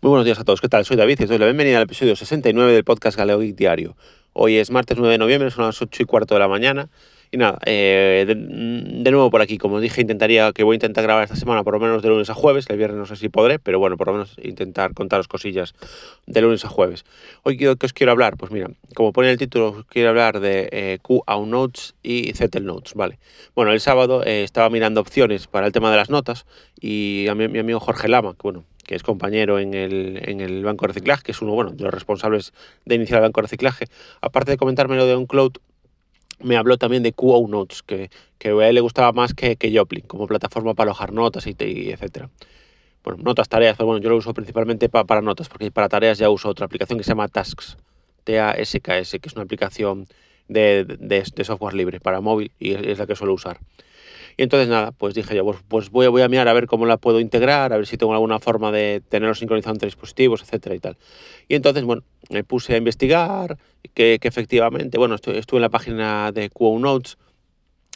Muy buenos días a todos, ¿qué tal? Soy David y os doy la bienvenida al episodio 69 del podcast Galeo Diario. Hoy es martes 9 de noviembre, son las 8 y cuarto de la mañana. Y nada, eh, de, nuevo por aquí, como dije, intentaría que voy a intentar grabar esta semana por lo menos de lunes a jueves, el viernes no sé si podré, pero bueno, por lo menos intentar contaros cosillas de lunes a jueves. Hoy, ¿qué os quiero hablar? Pues mira, como pone el título, quiero hablar de eh, QA Notes y Zettel Notes, ¿vale? Bueno, el sábado eh, estaba mirando opciones para el tema de las notas y a mi, mi amigo Jorge Lama, que bueno, que es compañero en el, en el banco de reciclaje, que es uno bueno, de los responsables de iniciar el banco de reciclaje, aparte de comentarme lo de OnCloud, me habló también de QO Notes, que, que, a él le gustaba más que, que Joplin, como plataforma para alojar notas y, y etcétera. Bueno, notas, tareas, pero bueno, yo lo uso principalmente para notas, porque para tareas ya uso otra aplicación que se llama Tasks, T-A-S-K-S, que es una aplicación de, de, de, software libre para móvil y es la que suelo usar. Y entonces nada, pues dije yo, pues, pues voy, voy, a mirar a ver cómo la puedo integrar, a ver si tengo alguna forma de tenerlo sincronizado entre dispositivos, etcétera y tal. Y entonces, bueno, me puse a investigar que, efectivamente, bueno, estuve, estuve, en la página de QO Notes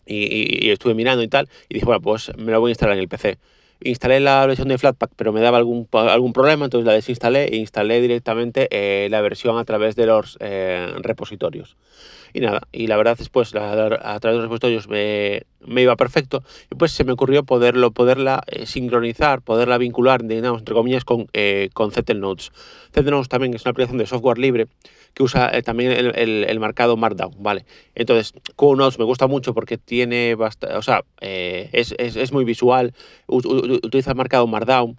y, y, estuve mirando y tal, y dije, bueno, pues me lo voy a instalar en el PC instalé la versión de Flatpak, pero me daba algún, algún problema, entonces la desinstalé e instalé directamente eh, la versión a través de los eh, repositorios. Y nada, y la verdad es pues a través de los repositorios me, me, iba perfecto y pues se me ocurrió poderlo, poderla eh, sincronizar, poderla vincular, digamos, entre comillas, con, eh, con Zettel Notes. Zettel Notes también es una aplicación de software libre que usa eh, también el, el, el, marcado Markdown, ¿vale? Entonces, QNotes me gusta mucho porque tiene bastante, o sea, es, es, es, muy visual, marcado Markdown,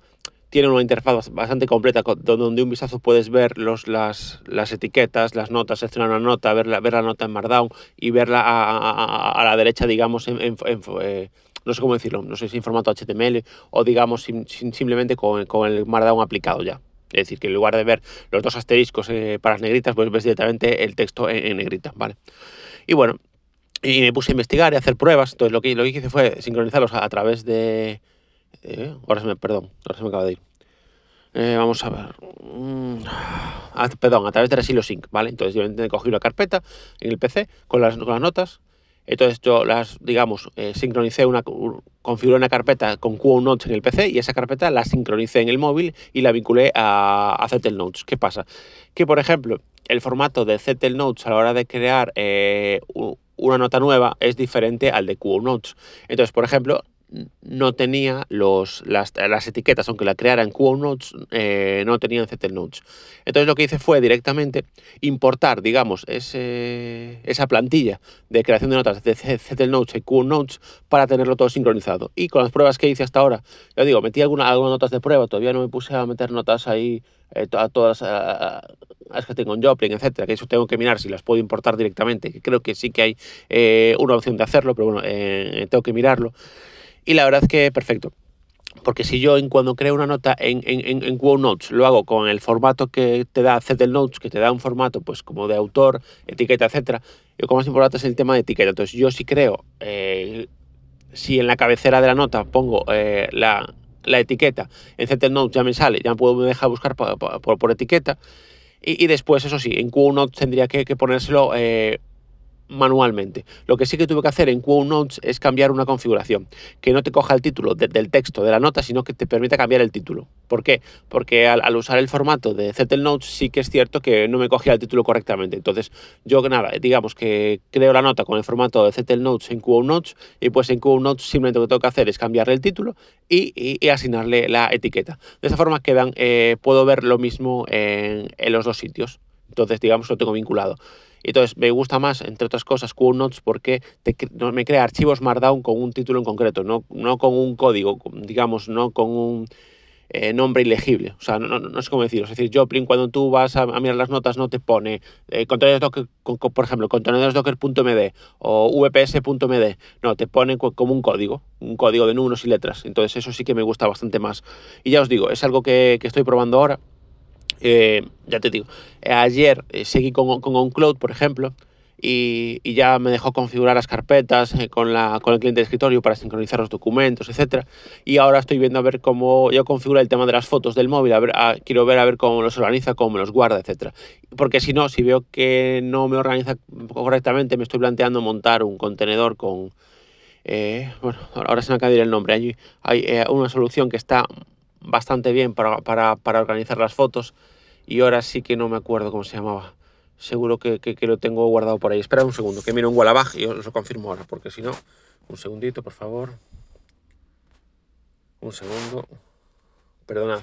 tiene una interfaz bastante completa donde un vistazo puedes ver los, las, las etiquetas, las notas, seleccionar una nota, ver la, ver la nota en Markdown y verla a, a, a la derecha, digamos, en, en, en eh, no sé cómo decirlo, no sé si en formato HTML o digamos simplemente con, con, el Markdown aplicado ya. Es decir, que en lugar de ver los dos asteriscos eh, para las negritas, pues ves directamente el texto en, en negrita, ¿vale? Y bueno, y me puse a investigar y a hacer pruebas. Entonces lo que, lo que hice fue sincronizarlos a, a través de, eh, ahora se me, perdón, ahora se me acaba de ir. Eh, vamos a ver. Ah, perdón, a través de Resilo Sync, ¿vale? Entonces yo cogí una carpeta en el PC con las, con las notas. Entonces yo las, digamos, eh, sincronicé una, configuré una carpeta con QO Notes en el PC y esa carpeta la sincronicé en el móvil y la vinculé a, a Notes. ¿Qué pasa? Que, por ejemplo, el formato de Zettel Notes a la hora de crear eh, una nota nueva es diferente al de QO Notes. Entonces, por ejemplo, no tenía los, las, las, etiquetas, aunque la creara en QO Notes, eh, no tenían Zettel Notes. Entonces lo que hice fue directamente importar, digamos, ese, esa plantilla de creación de notas de Zettel Notes y QO Notes para tenerlo todo sincronizado. Y con las pruebas que hice hasta ahora, ya digo, metí alguna, algunas notas de prueba, todavía no me puse a meter notas ahí eh, a todas a, las que tengo en Joplin, etcétera, que eso tengo que mirar si las puedo importar directamente, que creo que sí que hay eh, una opción de hacerlo, pero bueno, eh, tengo que mirarlo. Y la verdad es que perfecto. Porque si yo en cuando creo una nota en, en, en Quo Notes lo hago con el formato que te da Zettel Notes, que te da un formato pues como de autor, etiqueta, etcétera, lo que más importante es el tema de etiqueta. Entonces yo si creo, eh, si en la cabecera de la nota pongo eh, la, la, etiqueta, en Zettel Notes ya me sale, ya puedo me deja buscar por, por, etiqueta. Y, y, después, eso sí, en Quo Notes tendría que, que ponérselo... Eh, manualmente. Lo que sí que tuve que hacer en QO Notes es cambiar una configuración, que no te coja el título de, del texto de la nota, sino que te permita cambiar el título. ¿Por qué? Porque al, usar el formato de Zettel Notes sí que es cierto que no me cogía el título correctamente. Entonces, yo nada, digamos que creo la nota con el formato de Zettel Notes en QO Notes y pues en QO Notes simplemente lo que tengo que hacer es cambiarle el título y, asignarle la etiqueta. De esa forma quedan, eh, puedo ver lo mismo en los dos sitios. Entonces, digamos, lo tengo vinculado. Entonces, me gusta más, entre otras cosas, QNotes porque te, me crea archivos Markdown con un título en concreto, no, no con un código, digamos, no con un eh, nombre ilegible. O sea, no, no, no, sé cómo decirlo. Es decir, Joplin, cuando tú vas a, a mirar las notas, no te pone eh, contenedores Docker, con, con, por ejemplo, contenedores Docker.md o vps.md. No, te pone como un código, un código de números y letras. Entonces, eso sí que me gusta bastante más. Y ya os digo, es algo que, que estoy probando ahora eh, ya te digo, ayer eh, seguí con, con OnCloud, por ejemplo, y, y, ya me dejó configurar las carpetas eh, con, la, con el cliente de escritorio para sincronizar los documentos, etc. Y ahora estoy viendo a ver cómo yo configuro el tema de las fotos del móvil, a ver, a, quiero ver a ver cómo los organiza, cómo me los guarda, etc. Porque si no, si veo que no me organiza correctamente, me estoy planteando montar un contenedor con... Eh, bueno, ahora se me acaba de ir el nombre. Hay, hay eh, una solución que está bastante bien para, para, para, organizar las fotos y ahora sí que no me acuerdo cómo se llamaba. Seguro que, lo tengo guardado por ahí. Espera un segundo, que miro en Wallabag y os lo confirmo ahora, porque si no, un segundito, por favor. Un segundo. Perdonad.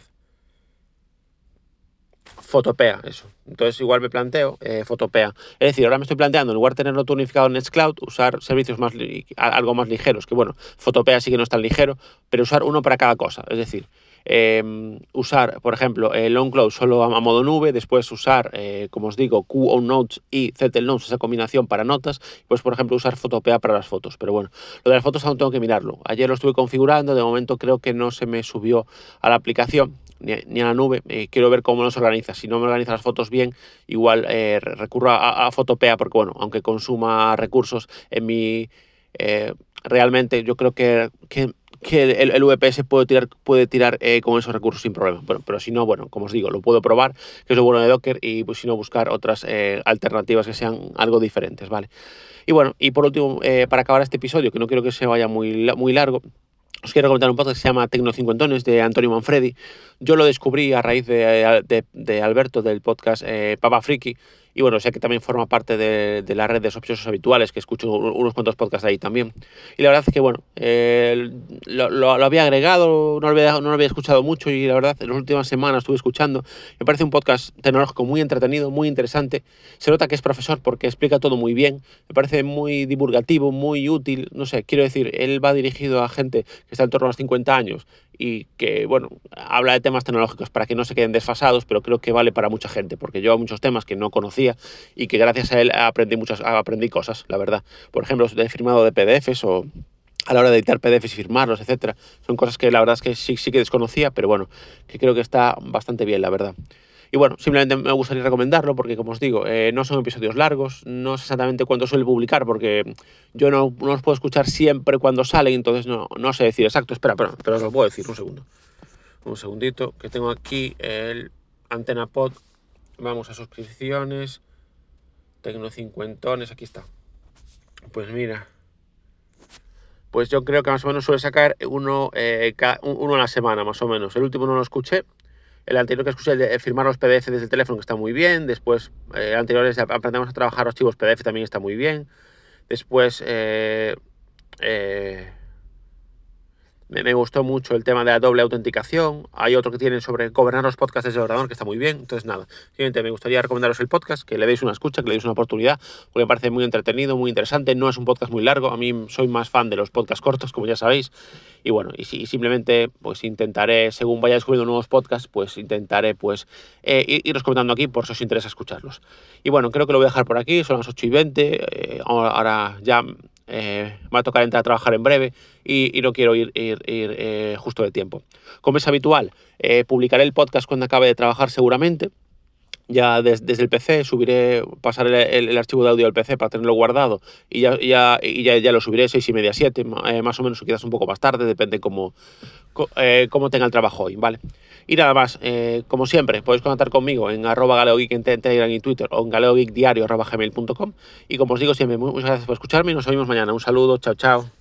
Fotopea, eso. Entonces igual me planteo eh, Fotopea. Es decir, ahora me estoy planteando, en lugar de tenerlo todo unificado en Nextcloud, usar servicios más algo más ligeros, que bueno, Fotopea sí que no es tan ligero, pero usar uno para cada cosa. Es decir, eh, usar, por ejemplo, el OnCloud solo a, modo nube, después usar, eh, como os digo, QOnNotes y Zettel Notes, esa combinación para notas, pues por ejemplo usar Fotopea para las fotos. Pero bueno, lo de las fotos aún tengo que mirarlo. Ayer lo estuve configurando, de momento creo que no se me subió a la aplicación ni, a la nube. Eh, quiero ver cómo nos organiza. Si no me organiza las fotos bien, igual eh, recurro a, Fotopea, porque bueno, aunque consuma recursos, en mi realmente yo creo que, que, el, VPS puede tirar, puede tirar con esos recursos sin problema. Bueno, pero si no, bueno, como os digo, lo puedo probar, que es lo bueno de Docker, y pues si no, buscar otras alternativas que sean algo diferentes, ¿vale? Y bueno, y por último, para acabar este episodio, que no quiero que se vaya muy, muy largo, os quiero comentar un podcast que se llama Tecno Cincuentones de Antonio Manfredi. Yo lo descubrí a raíz de, de, Alberto del podcast eh, Papa Friki y bueno, sé que también forma parte de, de la red de sospechosos habituales, que escucho unos cuantos podcasts ahí también. Y la verdad es que, bueno, eh, lo, había agregado, no había, no lo había escuchado mucho y la verdad, en las últimas semanas estuve escuchando. Me parece un podcast tecnológico muy entretenido, muy interesante. Se nota que es profesor porque explica todo muy bien. Me parece muy divulgativo, muy útil. No sé, quiero decir, él va dirigido a gente que está en torno a los 50 años y que, bueno, habla de temas tecnológicos para que no se queden desfasados, pero creo que vale para mucha gente, porque yo hay muchos temas que no conocía y que gracias a él aprendí, muchas, aprendí cosas, la verdad. Por ejemplo, he firmado de PDFs o a la hora de editar PDFs y firmarlos, etcétera. Son cosas que la verdad es que sí, sí que desconocía, pero bueno, que creo que está bastante bien, la verdad. Y bueno, simplemente me gustaría recomendarlo porque, como os digo, eh, no son episodios largos, no sé exactamente cuándo suele publicar porque yo no, no, los puedo escuchar siempre cuando salen, entonces no, no sé decir exacto. Espera, pero, pero os lo puedo decir, un segundo. Un segundito, que tengo aquí el Antena Pod. Vamos a suscripciones. Tecno cincuentones, aquí está. Pues mira. Pues yo creo que más o menos suele sacar uno, eh, uno a la semana, más o menos. El último no lo escuché, el anterior que escuché, de firmar los PDF desde el teléfono, que está muy bien. Después, eh, anteriores, aprendemos a trabajar archivos PDF, también está muy bien. Después, eh, eh, me, gustó mucho el tema de la doble autenticación. Hay otro que tienen sobre gobernar los podcasts desde el ordenador, que está muy bien. Entonces, nada, simplemente me gustaría recomendaros el podcast, que le deis una escucha, que le deis una oportunidad, porque me parece muy entretenido, muy interesante. No es un podcast muy largo. A mí soy más fan de los podcasts cortos, como ya sabéis. Y bueno, y, simplemente pues intentaré, según vaya descubriendo nuevos podcasts, pues intentaré pues eh, iros comentando aquí por si os interesa escucharlos. Y bueno, creo que lo voy a dejar por aquí, son las 8 y 20, eh, ahora ya eh, va a tocar entrar a trabajar en breve y, no quiero ir, ir justo de tiempo. Como es habitual, publicaré el podcast cuando acabe de trabajar seguramente ya desde el PC subiré, pasaré el, archivo de audio al PC para tenerlo guardado y ya, ya, y ya, ya lo subiré 6 y media, 7, eh, más o menos, quizás un poco más tarde, depende cómo, eh, cómo tenga el trabajo hoy, ¿vale? Y nada más, eh, como siempre, podéis contactar conmigo en arroba galeogeek en Telegram y Twitter o en galeogeekdiario.gmail.com y como os digo siempre, muchas gracias por escucharme y nos vemos mañana. Un saludo, chao, chao.